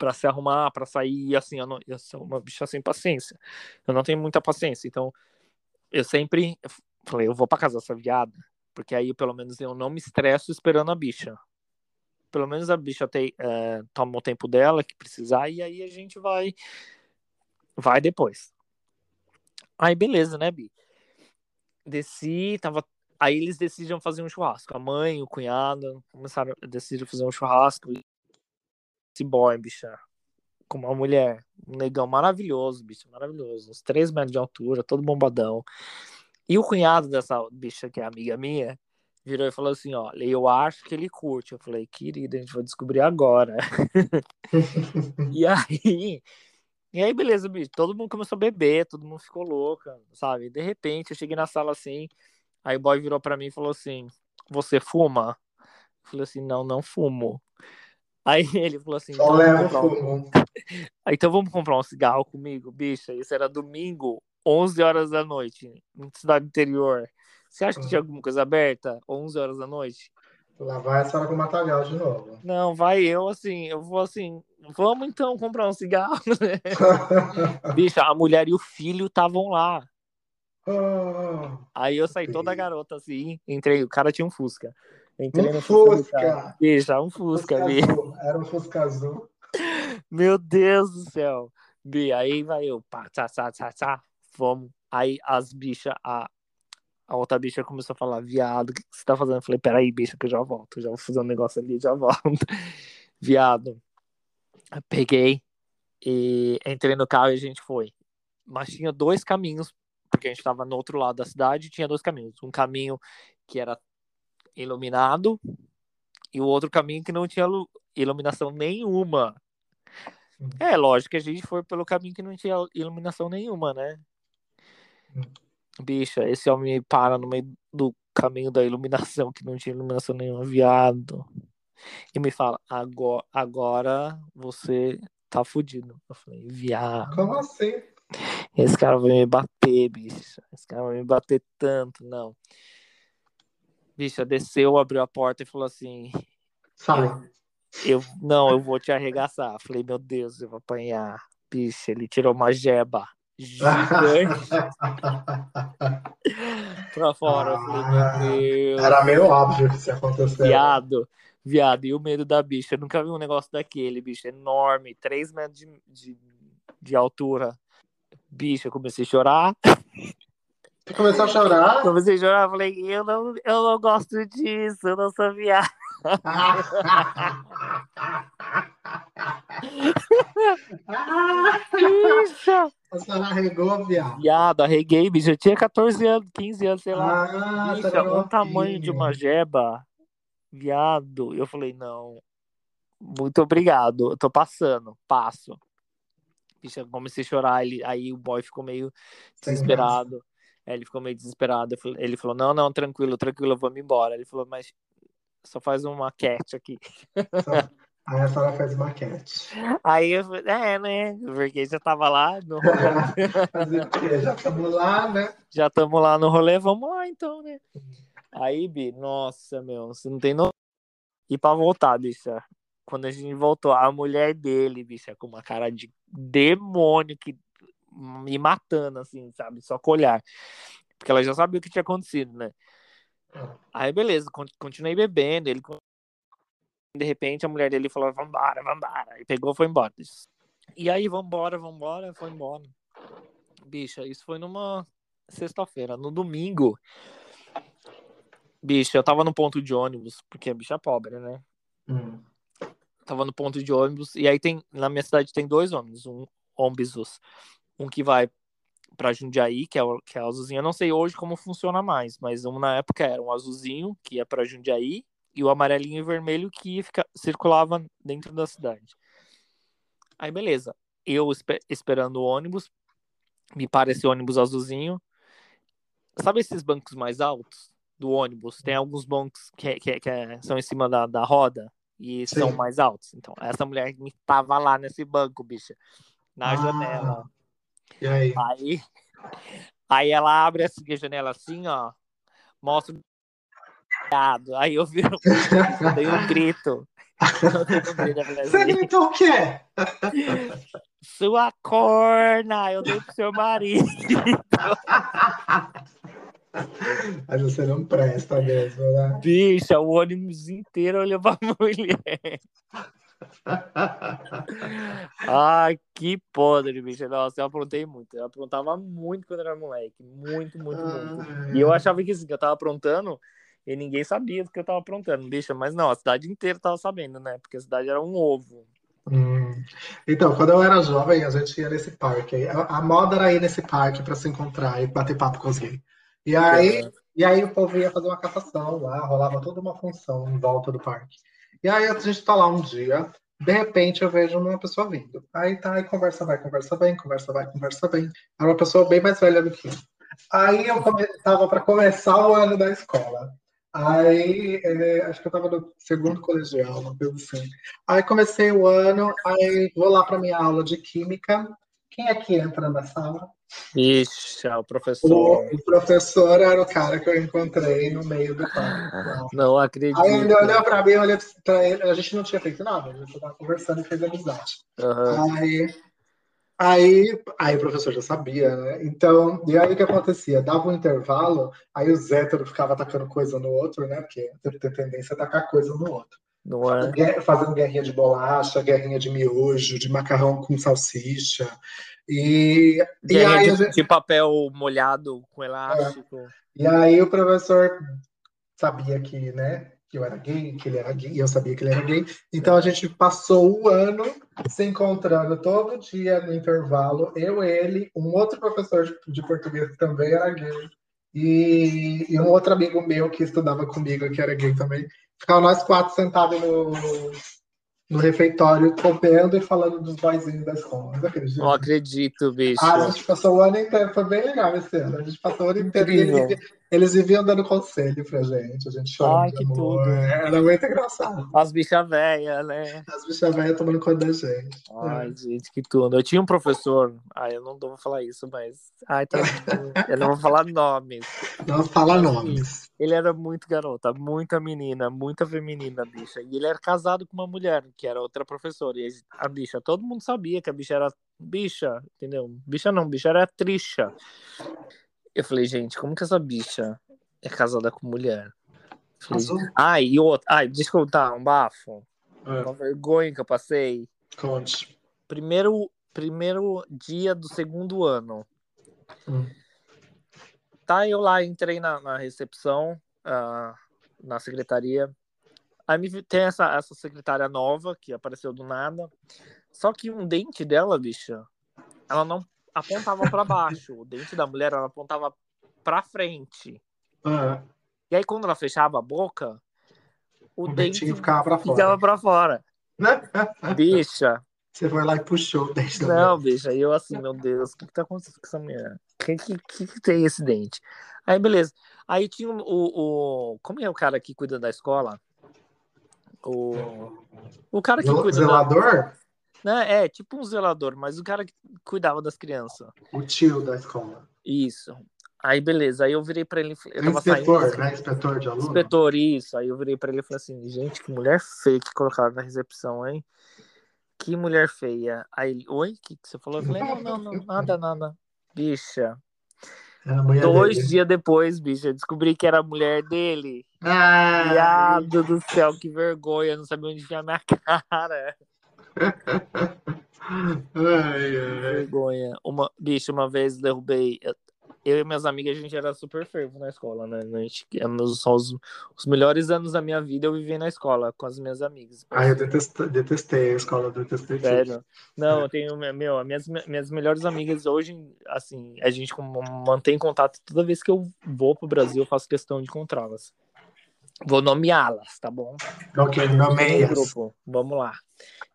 para se arrumar, para sair, assim, eu, não, eu sou uma bicha sem paciência. Eu não tenho muita paciência, então eu sempre falei, eu vou para casa dessa viada, porque aí pelo menos eu não me estresso esperando a bicha pelo menos a bicha tem, é, toma o tempo dela que precisar e aí a gente vai vai depois. Aí beleza, né, Bi? Desci, tava aí eles decidiram fazer um churrasco. A mãe, o cunhado começaram a decidir fazer um churrasco. Esse boy, bicha, com uma mulher, um negão maravilhoso, bicho, maravilhoso, uns 3 metros de altura, todo bombadão. E o cunhado dessa bicha que é amiga minha, virou e falou assim, ó, eu acho que ele curte. Eu falei, querida, a gente vai descobrir agora. e aí, e aí, beleza, bicho, todo mundo começou a beber, todo mundo ficou louca, sabe? De repente, eu cheguei na sala assim, aí o boy virou pra mim e falou assim, você fuma? Eu falei assim, não, não fumo. Aí ele falou assim, então vamos comprar um-. Aí, então vamos comprar um cigarro comigo, bicha. Isso era domingo, 11 horas da noite, em cidade interior. Você acha que tinha alguma coisa aberta? 11 horas da noite? Lá vai a senhora com o Matagal de novo. Não, vai eu assim, eu vou assim, vamos então comprar um cigarro. Bicha, a mulher e o filho estavam lá. Ah, Aí eu saí toda garota assim, entrei, o cara tinha um Fusca. Entrei Um no Fusca. do Fusca. Bicha, um Fusca, Fusca bi. azul. Era um Fusca azul. Meu Deus do céu. Bi, aí vai eu, pá, tchá, tchá, tchá, tchá, vamos. Aí as bichas, a, a outra bicha começou a falar, viado, o que que você tá fazendo? Eu falei, peraí, bicha, que eu já volto, eu já vou fazer um negócio ali, já volto. Viado. Eu Peguei e entrei no carro e a gente foi. Mas tinha dois caminhos, porque a gente tava no outro lado da cidade, tinha dois caminhos. Um caminho que era iluminado e o outro caminho que não tinha lu- iluminação nenhuma. É, lógico que a gente foi pelo caminho que não tinha iluminação nenhuma, né? Hum. Bicha, esse homem me para no meio do caminho da iluminação, que não tinha iluminação nenhuma, viado. E me fala, agora, agora você tá fudido. Eu falei, viado, Como assim? esse cara vai me bater, bicha. Esse cara vai me bater tanto, não. Bicha, desceu, abriu a porta e falou assim, Sai. eu, não, eu vou te arregaçar. Falei, meu Deus, eu vou apanhar. Bicho, ele tirou uma jeba gigante pra fora. Eu falei, meu Deus. Era meio óbvio que isso ia acontecer. Viado, viado, e o medo da bicha. Eu nunca vi um negócio daquele, bicho, enorme, 3 metros de, de, de altura. Bicho, eu comecei a chorar. Você começou a chorar? Comecei a chorar, falei, eu não, eu não gosto disso, eu não sou viado. Bicha. A senhora arregou, viado. Viado, arreguei, bicho. Eu tinha 14 anos, 15 anos, sei lá. Ah, você era o tamanho de uma jeba. Viado. Eu falei, não. Muito obrigado. Eu tô passando. Passo. Bicha, eu comecei a chorar. Ele, aí o boy ficou meio desesperado. É, ele ficou meio desesperado. Falei- Ele falou, não, não, tranquilo, tranquilo, vamos embora. Ele falou, mas só faz uma cat aqui. Aí a senhora fez maquete. Aí eu falei, é, né? Porque já tava lá no rolê. Já estamos lá, né? já estamos lá no rolê, vamos lá então, né? Aí, Bi, nossa, meu, você não tem no... E pra voltar, bicha, quando a gente voltou, a mulher dele, bicha, com uma cara de demônio que me matando, assim, sabe? Só com olhar. Porque ela já sabia o que tinha acontecido, né? Aí, beleza, con- continuei bebendo, ele... De repente, a mulher dele falou, vambora, vambora. E pegou, foi embora. E aí, vambora, vambora, foi embora. Bicha, isso foi numa sexta-feira. No domingo, bicha, eu tava no ponto de ônibus, porque a bicha é pobre, né? Hum. tava no ponto de ônibus, e aí tem, na minha cidade tem dois ônibus, um ônibus, um que vai para Jundiaí, que é, o, que é azulzinho. Eu não sei hoje como funciona mais, mas um na época era um azulzinho, que ia para Jundiaí, e o amarelinho e vermelho que fica, circulava dentro da cidade. Aí, beleza. Eu esper, esperando o ônibus, me para esse ônibus azulzinho. Sabe esses bancos mais altos do ônibus? Tem alguns bancos que, que, que é, são em cima da, da roda e Sim. são mais altos. Então, essa mulher me tava lá nesse banco, bicha, na ah. janela. E aí? Aí, aí ela abre assim, a janela assim, ó, mostra Aí eu vi, dei um grito. Você gritou o quê? Sua corna, eu dei pro seu marido. Mas você não presta mesmo, né? Bicha, o ônibus inteiro olhou pra mulher. Ai, que podre, bicho. Nossa, eu aprontei muito. Eu aprontava muito quando era moleque. Muito, muito, muito. E eu achava que, assim, que eu tava aprontando e ninguém sabia do que eu tava aprontando, bicho. Mas não, a cidade inteira tava sabendo, né? Porque a cidade era um ovo. Hum. Então, quando eu era jovem, a gente ia nesse parque. A, a moda era ir nesse parque para se encontrar e bater papo com os gays. E aí, é. e aí o povo ia fazer uma captação lá, rolava toda uma função em volta do parque. E aí a gente tá lá um dia, de repente eu vejo uma pessoa vindo. Aí tá, aí conversa vai, conversa bem, conversa vai, conversa bem. Era uma pessoa bem mais velha do que eu. Aí eu come... tava para começar o ano da escola. Aí, é, acho que eu tava no segundo colegial, uma coisa assim. Aí comecei o ano, aí vou lá para minha aula de química. Quem é que entra na sala? Ixi, é o professor. O, o, professor era o cara que eu encontrei no meio do quarto. Não acredito. Aí ele olhou pra mim, olhou pra ele, a gente não tinha feito nada, a gente tava conversando e fez amizade. Uhum. Aí, aí, aí o professor já sabia, né? Então, e aí o que acontecia? Dava um intervalo, aí o héteros ficava atacando coisa no outro, né? Porque tem tendência a atacar coisa no outro. É? Fazendo guerrinha de bolacha, guerrinha de miojo, de macarrão com salsicha. E, e aí, de, gente... de, papel molhado com elástico. É. E aí o professor sabia que, né, que eu era gay, que ele era gay, e eu sabia que ele era gay. Então a gente passou o ano se encontrando todo dia no intervalo, eu, ele, um outro professor de, de português que também era gay, e, e, um outro amigo meu que estudava comigo, que era gay também. Ficava nós quatro sentados no, no refeitório comendo e falando dos boyzinhos da escola. Não acredito. Não acredito, bicho. Ah, a gente passou o ano inteiro, foi bem legal esse ano. A gente passou o ano inteiro e eles viviam dando conselho pra gente, a gente chorando Ai, que amor. tudo. Era muito engraçado. As bichas velhas, né? As bichas velhas tomando conta da gente. Ai, é. gente, que tudo. Eu tinha um professor, ai, eu não vou falar isso, mas. Ai, tá. eu não vou falar nomes. Não fala nomes. Ele era muito garota, muita menina, muita feminina, bicha. E ele era casado com uma mulher, que era outra professora. E a bicha, todo mundo sabia que a bicha era bicha, entendeu? Bicha não, bicha era tricha. Eu falei, gente, como que essa bicha é casada com mulher? Falei, ai, e outra. Ai, deixa eu contar um bafo. É. Uma vergonha que eu passei. Conte. Primeiro, primeiro dia do segundo ano. Hum. Tá, eu lá entrei na, na recepção, uh, na secretaria. Aí me, tem essa, essa secretária nova que apareceu do nada. Só que um dente dela, bicha, ela não apontava para baixo. O dente da mulher ela apontava para frente. Uhum. E aí quando ela fechava a boca, o, o dente ficava para fora. Ficava pra fora. bicha. Você foi lá e puxou o dente da Não, mulher. bicha. E eu assim, meu Deus, o que, que tá acontecendo com essa mulher? Que, que, que, tem esse dente? Aí, beleza. Aí tinha o, o. Como é o cara que cuida da escola? O. O cara que cuida. Zelador? Da... Né? É, tipo um zelador, mas o cara que cuidava das crianças. O tio da escola. Isso. Aí, beleza. Aí eu virei pra ele. Eu tava inspetor, saindo, né? Inspetor de aluno? Inspetor, isso. Aí eu virei pra ele e falei assim: gente, que mulher feia que colocaram na recepção, hein? Que mulher feia. Aí ele, oi? O que, que você falou? Eu falei: não, não, não, nada, nada. Bicha. Dois dele. dias depois, bicha, descobri que era a mulher dele. Ah, Viado do céu, que vergonha. Não sabia onde enfiar minha cara ai, ai. Vergonha. Uma, bicho, uma vez derrubei. Eu, e minhas amigas, a gente era super fervo na escola, né? A gente, são os, os melhores anos da minha vida eu vivi na escola com as minhas amigas. Ah, eu detestei, detestei a escola, detestei Sério? Não, eu tenho, meu, minhas, minhas melhores amigas hoje, assim, a gente mantém contato toda vez que eu vou pro Brasil, eu faço questão de encontrá-las. Vou nomeá-las, tá bom? Ok, nomeia. Vamos lá.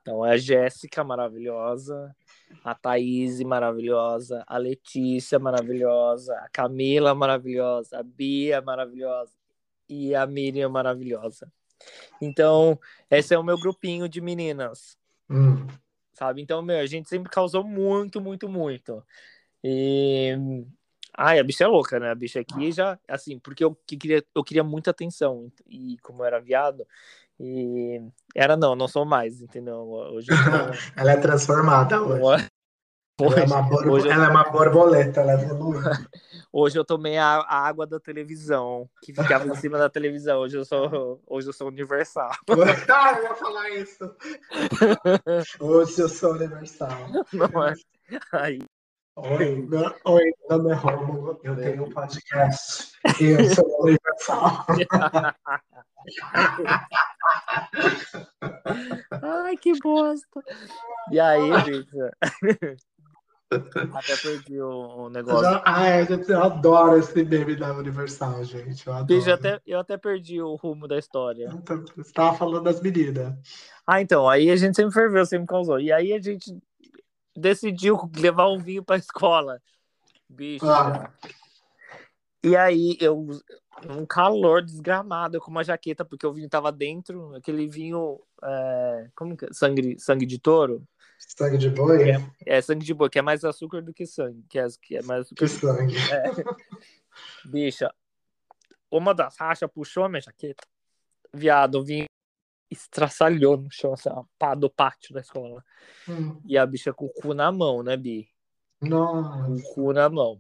Então, é a Jéssica, maravilhosa a Thaís maravilhosa, a Letícia maravilhosa, a Camila maravilhosa, a Bia maravilhosa e a Miriam maravilhosa. Então, esse é o meu grupinho de meninas. Hum. Sabe? Então, meu, a gente sempre causou muito, muito, muito. E. Ai, a bicha é louca, né? A bicha aqui já, assim, porque eu queria, eu queria muita atenção. E como eu era viado, e era não, não sou mais, entendeu? Hoje tô... ela é transformada hoje. Hoje, ela, é uma, bor... hoje ela é uma borboleta, ela evoluiu. Hoje eu tomei a, a, água da televisão, que ficava em cima da televisão. Hoje eu sou, hoje eu sou universal. ah, eu ia falar isso. Hoje eu sou universal. Não é? Aí. Oi, meu, oi, meu nome é Romulo, eu tenho um podcast e eu sou universal. Ai, que bosta. E aí, bicho? Até perdi o, o negócio. Eu, ai, eu adoro esse meme da Universal, gente. Eu, adoro. Bicho, até, eu até perdi o rumo da história. Você tava falando das meninas. Ah, então, aí a gente sempre ferveu, sempre causou. E aí a gente decidiu levar um vinho pra escola. Bicho. Ah. E aí eu, um calor desgramado, com uma jaqueta, porque o vinho tava dentro, aquele vinho, é, como que é? Sangue, sangue de touro? Sangue de boi? É, é, sangue de boi, que é mais açúcar do que sangue. Que é, que é mais açúcar que sangue. É. Bicha, uma das rachas puxou a minha jaqueta. Viado, o vinho estraçalhou no chão, assim, pá, do pátio da escola. Hum. E a bicha com o cu na mão, né, Bi? Nossa. Com o cu na mão.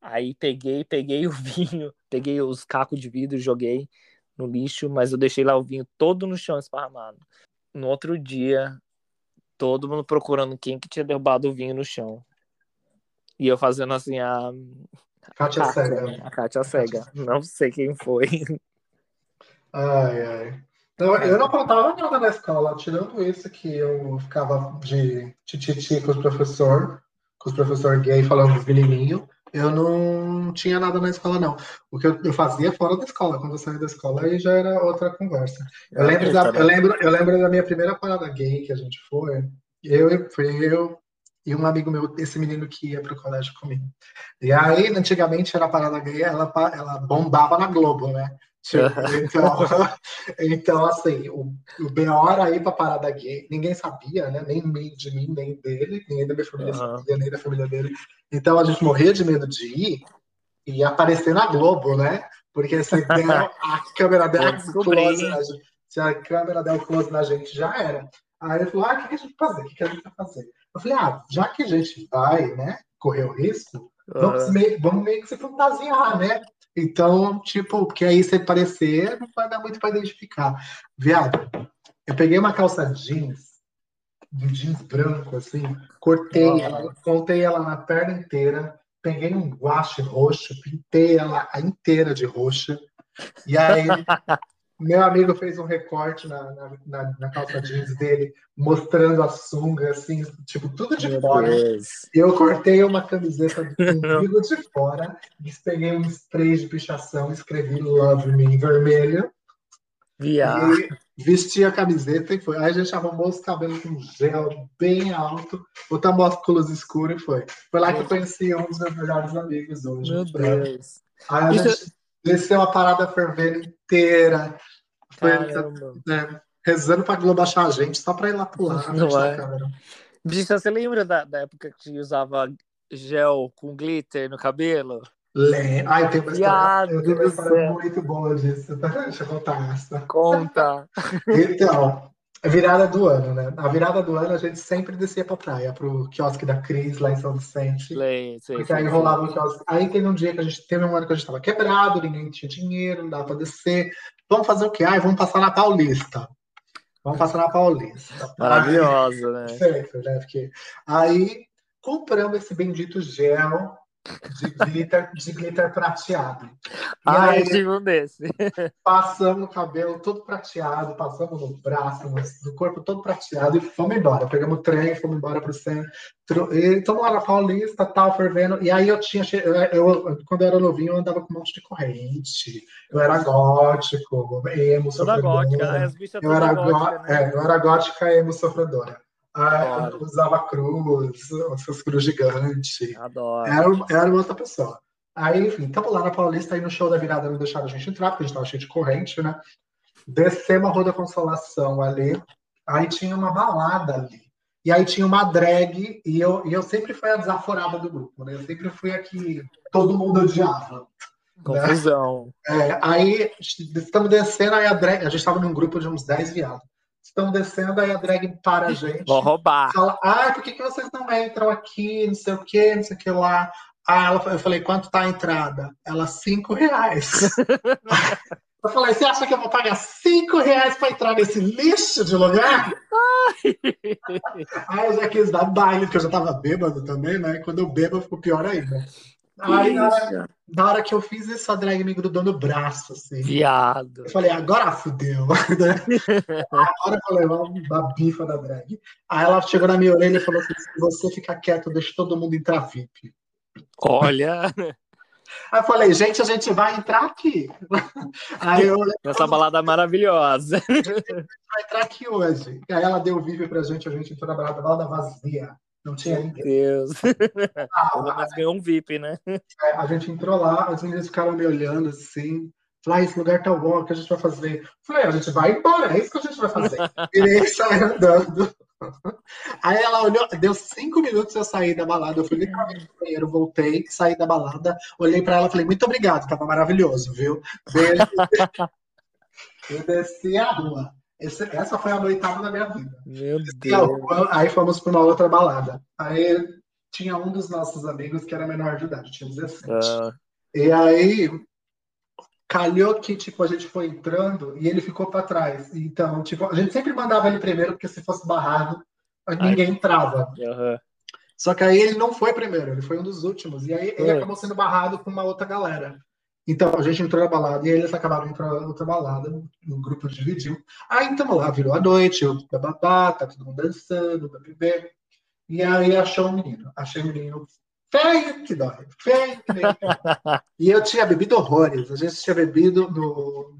Aí peguei, peguei o vinho, peguei os cacos de vidro, joguei no lixo, mas eu deixei lá o vinho todo no chão esparramado. No outro dia, todo mundo procurando quem que tinha derrubado o vinho no chão. E eu fazendo assim a. Kátia Cega. A Kátia Cega. Não sei quem foi. Ai, ai. Não, eu não contava nada na escola, tirando isso que eu ficava de tititi com os professor, com os professor gay falando dos menininhos eu não tinha nada na escola, não. O que eu, eu fazia fora da escola, quando eu saí da escola, aí já era outra conversa. Eu lembro, da, eu, lembro, eu lembro da minha primeira parada gay que a gente foi. Eu, foi eu e um amigo meu, esse menino que ia para o colégio comigo. E aí, antigamente, era a parada gay, ela, ela bombava na Globo, né? Tipo, então, então, assim, o, o BO era ir pra parada gay, ninguém sabia, né? Nem de mim, nem dele, ninguém da minha família uhum. sabia, nem da família dele. Então a gente morria de medo de ir e aparecer na Globo, né? Porque se der a câmera dela close na gente, se a câmera der close na gente, já era. Aí ele falou: ah, o que a gente vai fazer? O que a gente vai fazer? Eu falei, ah, já que a gente vai, né, correr o risco, vamos, meio, vamos meio que se fantasiar, né? Então, tipo, porque aí se parecer, não vai dar muito para identificar. Viado, eu peguei uma calça jeans, de jeans branco, assim, cortei oh. ela, cortei ela na perna inteira, peguei um guache roxo, pintei ela inteira de roxa, e aí Meu amigo fez um recorte na, na, na, na, calça jeans dele, mostrando a sunga, assim, tipo, tudo de Meu fora. Deus. Eu cortei uma camiseta do umbigo de fora, peguei um spray de pichação, escrevi Love Me em vermelho. Viado. E vesti a camiseta e foi. Aí a gente arrumou os cabelos com gel bem alto, botamos óculos escuros e foi. Foi lá que eu conheci um dos meus melhores amigos hoje. Meu Deus. Aí a Isso... gente desceu a parada fervendo inteira. Foi, né, rezando pra Globo achar a gente, só pra ir lá pular. Não é? Bicho, você lembra da, da época que usava gel com glitter no cabelo? Lê. Ai, tem uma história, eu tenho uma história muito boa disso. Deixa eu contar essa. Conta. então, a virada do ano, né? A virada do ano a gente sempre descia pra praia, pro quiosque da Cris, lá em São Vicente. Sim, porque aí rolava o quiosque. Aí teve um dia que a gente teve um ano que a gente tava quebrado, ninguém tinha dinheiro, não dava pra descer. Vamos fazer o quê? Ai, vamos passar na Paulista. Vamos passar na Paulista. Maravilhosa, né? Sempre, né? Porque aí compramos esse bendito gel de glitter, de glitter prateado. E Ah, aí, eu tive um desse. passamos o cabelo todo prateado, passamos no braço, no, no corpo todo prateado e fomos embora. Pegamos o trem, fomos embora pro centro. E estamos lá na Paulista, tal, fervendo. E aí eu tinha. Eu, eu- quando eu era novinho, eu andava com um monte de corrente. Eu era gótico, emo, Toda sofredora. gótica. As bichas Eu era, gótica, né? é, eu era gótica emo sofredora. Ah, eu usava cruz, essas cruz gigantes. Adoro. Era, era uma outra pessoa. Aí, enfim, estamos lá na Paulista, aí no show da virada não deixaram a gente entrar, porque a gente tava cheio de corrente, né? Descemos a Rua da Consolação ali, aí tinha uma balada ali. E aí tinha uma drag, e eu, e eu sempre fui a desaforada do grupo, né? Eu sempre fui a que todo mundo odiava. Confusão. É, aí estamos descendo, aí a drag, a gente estava num grupo de uns 10 viados. Estamos descendo, aí a drag para a gente. Vou roubar. Fala, ah, por que, que vocês não entram aqui? Não sei o que, não sei o que lá. Ah, ela, eu falei, quanto tá a entrada? Ela, cinco reais. eu falei, você acha que eu vou pagar cinco reais para entrar nesse lixo de lugar? Aí eu já quis dar baile, porque eu já tava bêbado também, né? Quando eu bebo, ficou pior ainda. Aí, na hora, na hora que eu fiz isso, a drag me grudou no braço, assim. Viado. Eu falei, agora fudeu. agora eu levar uma bifa da drag. Aí ela chegou na minha orelha e falou assim: se você ficar quieto, deixa todo mundo entrar VIP. Olha, Aí eu falei, gente, a gente vai entrar aqui. Aí eu essa balada maravilhosa. vai entrar aqui hoje. Aí ela deu VIP pra gente, a gente entrou na balada, balada vazia. Não tinha Meu. Deus. Pelo Ah, menos ganhou um VIP, né? a gente entrou lá, as meninas ficaram me olhando assim. Falei, ah, esse lugar tá bom, o que a gente vai fazer? Falei, a gente vai embora, é isso que a gente vai fazer. E saí andando. Aí ela olhou, deu cinco minutos eu saí da balada. Eu fui literalmente no banheiro, voltei, saí da balada, olhei pra ela e falei, muito obrigado, tava maravilhoso, viu? Beijo. Eu desci a rua. Esse- essa foi a noitada da minha vida. Meu Deus. rua, aí fomos pra uma outra balada. Aí tinha um dos nossos amigos que era menor de idade, tinha 17. Ah, E aí, calhou que, tipo, a gente foi entrando e ele ficou para trás. Então, tipo, a gente sempre mandava ele primeiro, porque se fosse barrado, ninguém entrava. aham. Só que aí ele não foi primeiro, ele foi um dos últimos. E aí ele acabou sendo barrado com uma outra galera. Então, a gente entrou na balada e eles acabaram entrando na outra balada, o grupo dividiu. Aí, então, lá virou a noite, eu, bababá, tá todo mundo dançando, bebê. E aí achou um menino. Achei um menino feio que dói, feio que E eu tinha bebido horrores. A gente tinha bebido no.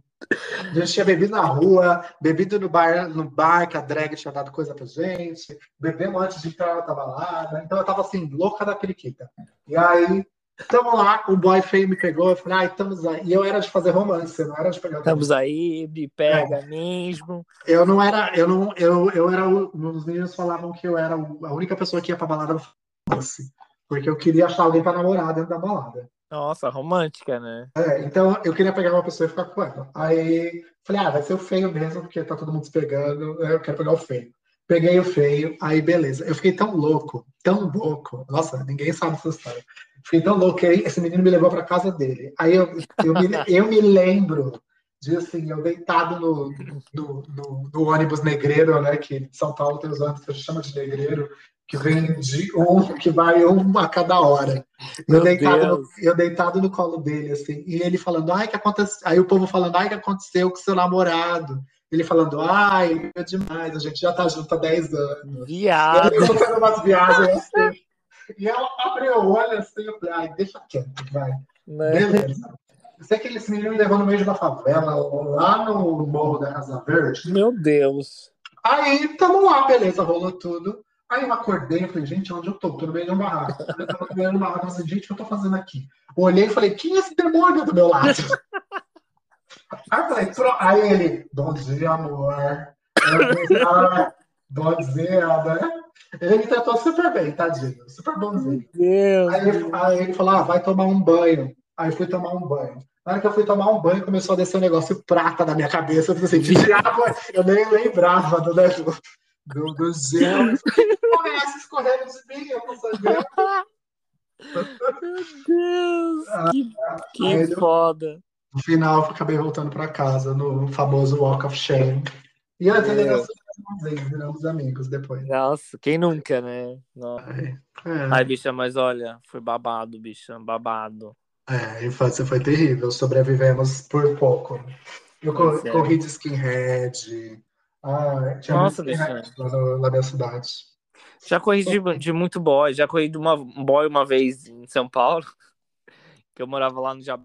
A gente tinha bebido na rua, bebido no bar, no bar que a drag tinha dado coisa pra gente, bebemos antes de entrar na balada. Então eu tava assim, louca da periquita. E aí, tamo lá, o boy feio me pegou, eu falei, ai, estamos aí. E eu era de fazer romance, eu não era de pegar Estamos aí, me pega mesmo. Eu não era, eu não, eu, eu era, o- os meninos falavam que eu era a única pessoa que ia pra balada no romance. Porque eu queria achar alguém pra namorar dentro da balada. Nossa, romântica, né? É, então eu queria pegar uma pessoa e ficar com ela. Aí falei, ah, vai ser o feio mesmo, porque tá todo mundo se pegando, eu quero pegar o feio. Peguei o feio, aí beleza. Eu fiquei tão louco, tão louco. Nossa, ninguém sabe essa história. Fiquei tão louco que aí esse menino me levou pra casa dele. Aí eu, eu, me, eu me lembro de assim, eu deitado no, no, no, no ônibus negreiro, né? Que em São Paulo tem os ônibus que a gente chama de negreiro, que vem de um, que vai um a cada hora. Eu deitado, no, eu deitado no colo dele, assim, e ele falando, ai, que aconteceu? Aí o povo falando, ai, que aconteceu com seu namorado? Ele falando, ai, é demais, a gente já tá junto há 10 anos. Viado. ele fazendo umas viagens assim. E ela abriu o olho assim, eu falei, ai, deixa quieto, vai. Né? Beleza. Eu sei que esse menino me levou no meio da favela, lá no Morro da Casa Verde. Meu Deus. Aí, tamo lá, beleza, rolou tudo. Aí eu acordei e falei, gente, onde eu tô? Tô no meio de um barraco. Eu tava no meio de um barraco, eu falei, gente, o que eu tô fazendo aqui? Olhei e falei, quem é esse demônio do meu lado? Aí falei, "Pro-" aí ele, bom dia, amor. Eu "Ah, bom dia, né? Ele me tratou super bem, tadinho, super bonzinho. Deus. Aí ele, aí ele falou, ah, vai tomar um banho. Aí eu fui tomar um banho. Na hora que eu fui tomar um banho, começou a descer um negócio prata na minha cabeça. Eu falei assim, diabo é? Eu nem lembrava do, né, do, do, do é essa escorrendo de mim? Eu não sabia. Meu Deus. Que, que Aí foda. No final, eu acabei voltando para casa, no famoso Walk of Shame. E antes, Meu. Viramos amigos depois. Nossa, quem nunca, né? Nossa. É. Ai, bicha, mas olha, foi babado, bicha, babado. É, a infância foi terrível, sobrevivemos por pouco. Eu co- Pois é. corri de skinhead. Ah, tinha Nossa, skinhead lá, no- lá na minha cidade. Já corri de, de muito boy, já corri de uma um boy uma vez em São Paulo, que eu morava lá no Jabá,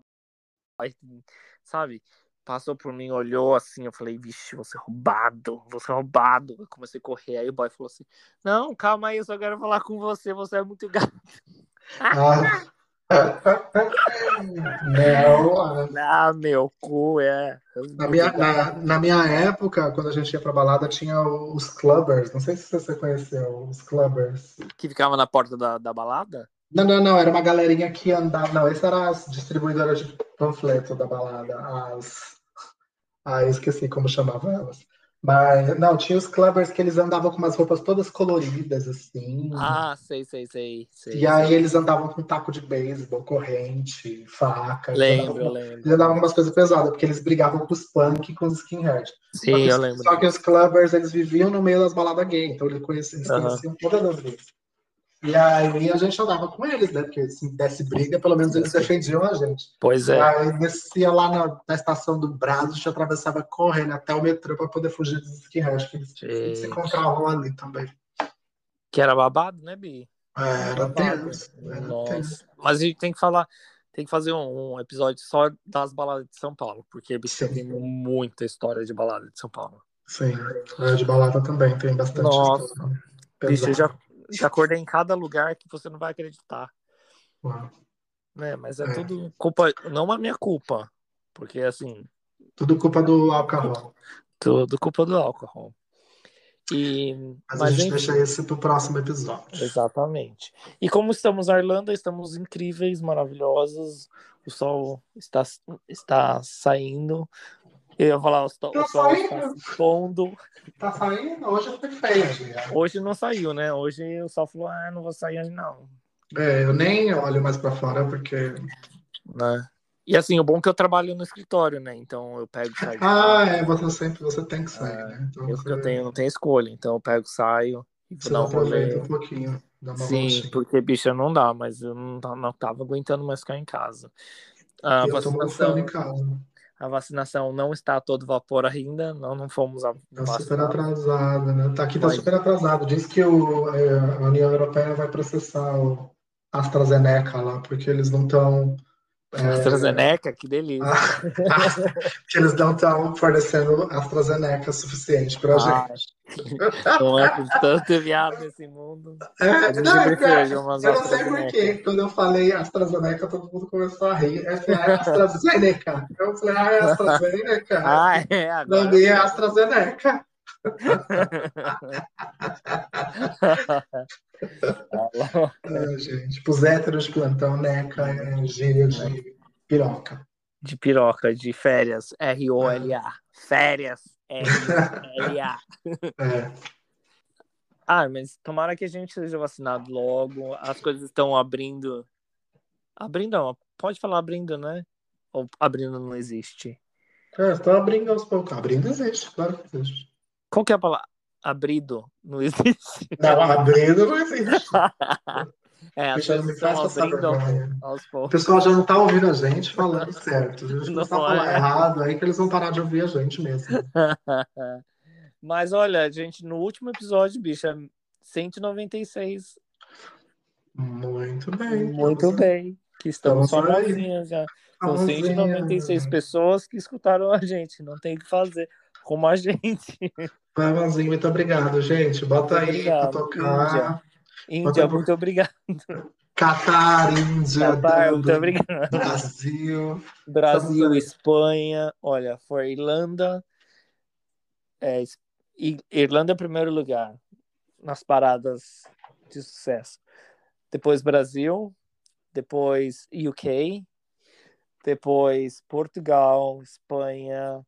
sabe? Passou por mim, olhou assim, eu falei, vixe, você é roubado, você é roubado. Eu comecei a correr, aí o boy falou assim, não, calma aí, eu só quero falar com você, você é muito gato. Ah. Não, ah, meu cu, é. na minha, na, na minha época, quando a gente ia pra balada, tinha os clubbers. Não sei se você conheceu os clubbers. Que ficava na porta da, da balada? Não, não, não, era uma galerinha que andava. Não, essa era as distribuidoras de panfleto da balada. As. Ah, eu esqueci como chamava elas. Mas, não, tinha os clubbers que eles andavam com umas roupas todas coloridas, assim. Ah, sei, sei, sei. sei E aí eles andavam com taco de beisebol, corrente, faca. Lembro, andavam- lembro. Eles andavam com umas coisas pesadas, porque eles brigavam com os punk e com os skinhead. Sim, que, eu lembro. só que os clubbers, eles viviam no meio das baladas gay, então eles conheciam, eles Aham. conheciam todas as vezes. E aí a gente andava com eles, né? Porque se desse briga, pelo menos eles defendiam a gente. Pois é. Aí descia lá na, na estação do Brás, a gente atravessava correndo até o metrô para poder fugir dos skinhead, que eles Gente. se encontravam ali também. Que era babado, né, Bi? É, Era tenso. Mas a gente tem que falar, tem que fazer um, um episódio só das baladas de São Paulo, porque bicho, Sim. tem muita história de balada de São Paulo. Sim, de balada também tem bastante Nossa. história. Bicho, eu já. Já acordei em cada lugar que você não vai acreditar, Uau. né? Mas é É. tudo culpa, não a minha culpa, porque assim, Tudo culpa do álcool. tudo culpa do álcool. E Mas, mas a gente enfim, deixa esse pro próximo episódio. Exatamente. E como estamos na Irlanda, estamos incríveis, maravilhosos. O sol está, está saindo. Eu ia falar, o sol, Tá o sol está se pondo. Tá saindo? Hoje foi feio, dia. Hoje não saiu, né? Hoje o sol falou: ah, não vou sair hoje, não. É, eu nem olho mais pra fora porque. Né? E assim, o bom é que eu trabalho no escritório, né? Então eu pego e saio. Ah, é, você sempre você tem que sair, É, né? Então Eu, você, eu tenho, não tenho escolha, então eu pego, saio e você um aproveita um pouquinho, Sim, voltinha. porque bicha não dá, mas eu não, tá- não tava aguentando mais ficar em casa. A E eu tô vacinação, morfando em casa. A vacinação não está a todo vapor ainda, não, não fomos a Tá super atrasado, né? Tá aqui tá Mas- super atrasado. Diz que o, é, a União Europeia vai processar o AstraZeneca lá, porque eles não estão. AstraZeneca, que delícia. que eles não estão fornecendo AstraZeneca suficiente pra Ai, gente. não é por tanto viado nesse mundo. É, A não, é eu não sei por AstraZeneca. quê. Quando eu falei AstraZeneca, todo mundo começou a rir. É, é AstraZeneca. Eu falei, ah, é AstraZeneca. Ah, é, Não agora. vi AstraZeneca. Ah, gente, pros héteros plantão, NECA é gíria de piroca. De piroca, de férias, R-O-L-A. Férias, R-O-L-A. É. Ah, mas tomara que a gente seja vacinado logo. As coisas estão abrindo. Abrindo. Pode falar abrindo, né? Ou abrindo não existe. É, estou abrindo aos poucos. Abrindo existe, claro que existe. Qual que é a palavra? Abrido não existe. Não, abrindo não existe. É, as me estão abrindo aos, aos O poucos. pessoal já não tá ouvindo a gente falando certo. A gente Não começar a falar é. errado, aí que eles vão parar de ouvir a gente mesmo. Mas olha, gente, no último episódio, bicha, 196. Muito bem. Muito Estamos- bem. Que estamos famosinhas já. São famosinha. 196 pessoas que escutaram a gente. Não tem o que fazer. Como a gente. Famosinho, muito obrigado, gente. Bota Muito aí pra tocar. Índia, Bota- muito obrigado. Catar, Índia, Catar, muito obrigado. Brasil. Brasil, aí. Espanha. Olha, foi Irlanda. É, Irlanda em primeiro lugar nas paradas de sucesso. Depois Brasil. Depois UK. Depois Portugal, Espanha,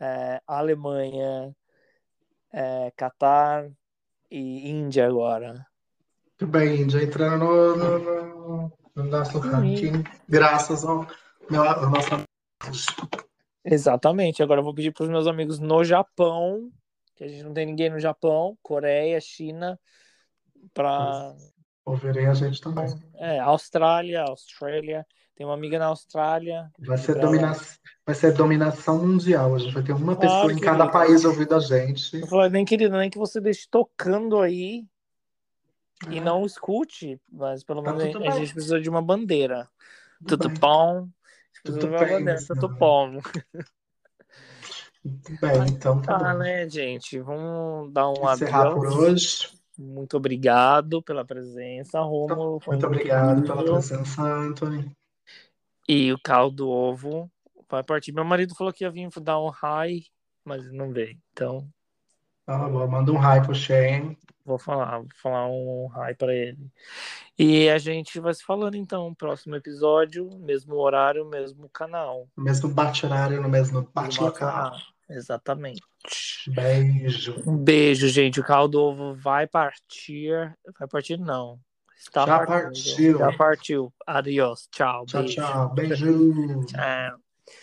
é, Alemanha, é, Catar e Índia agora. Muito bem, Índia, entrando no, no, no- no nosso ranking, graças ao, meu, ao nosso Exatamente. Agora eu vou pedir para os meus amigos no Japão que a gente não tem ninguém no Japão, Coreia, China, para Ouvirem a gente também. é, Austrália, Austrália. Tem uma amiga na Austrália. Vai ser, domina... vai ser dominação mundial. A gente vai ter uma Claro, pessoa em cada querido. país ouvindo a gente. Eu falei, nem querida, nem que você deixe tocando aí e É. não escute, mas pelo Tá menos a bem. gente precisa de uma bandeira. Tudo Tudo bom? Tudo bem, bandeira, tudo bom. Bem, então tá Tá, bom. né, gente? Vamos dar um Encerrar por adeus. hoje. Muito obrigado pela presença, Romulo. Foi Muito obrigado pela presença, Anthony. E o caldo do ovo vai partir. Meu marido falou que ia vir dar um high, mas não veio. Então, Tá bom, manda um hi pro Shane. vou falar, vou falar um hi para ele. E a gente vai se falando então, próximo episódio, mesmo horário, mesmo canal. Mesmo bate-horário, no mesmo mesmo bate-local. Exatamente. Beijo. Um beijo, gente. O caldo do ovo vai partir. Vai partir, não. Está Já partindo. partiu. Já partiu. Adiós. Tchau. Tchau, beijo. tchau. Beijo. Tchau.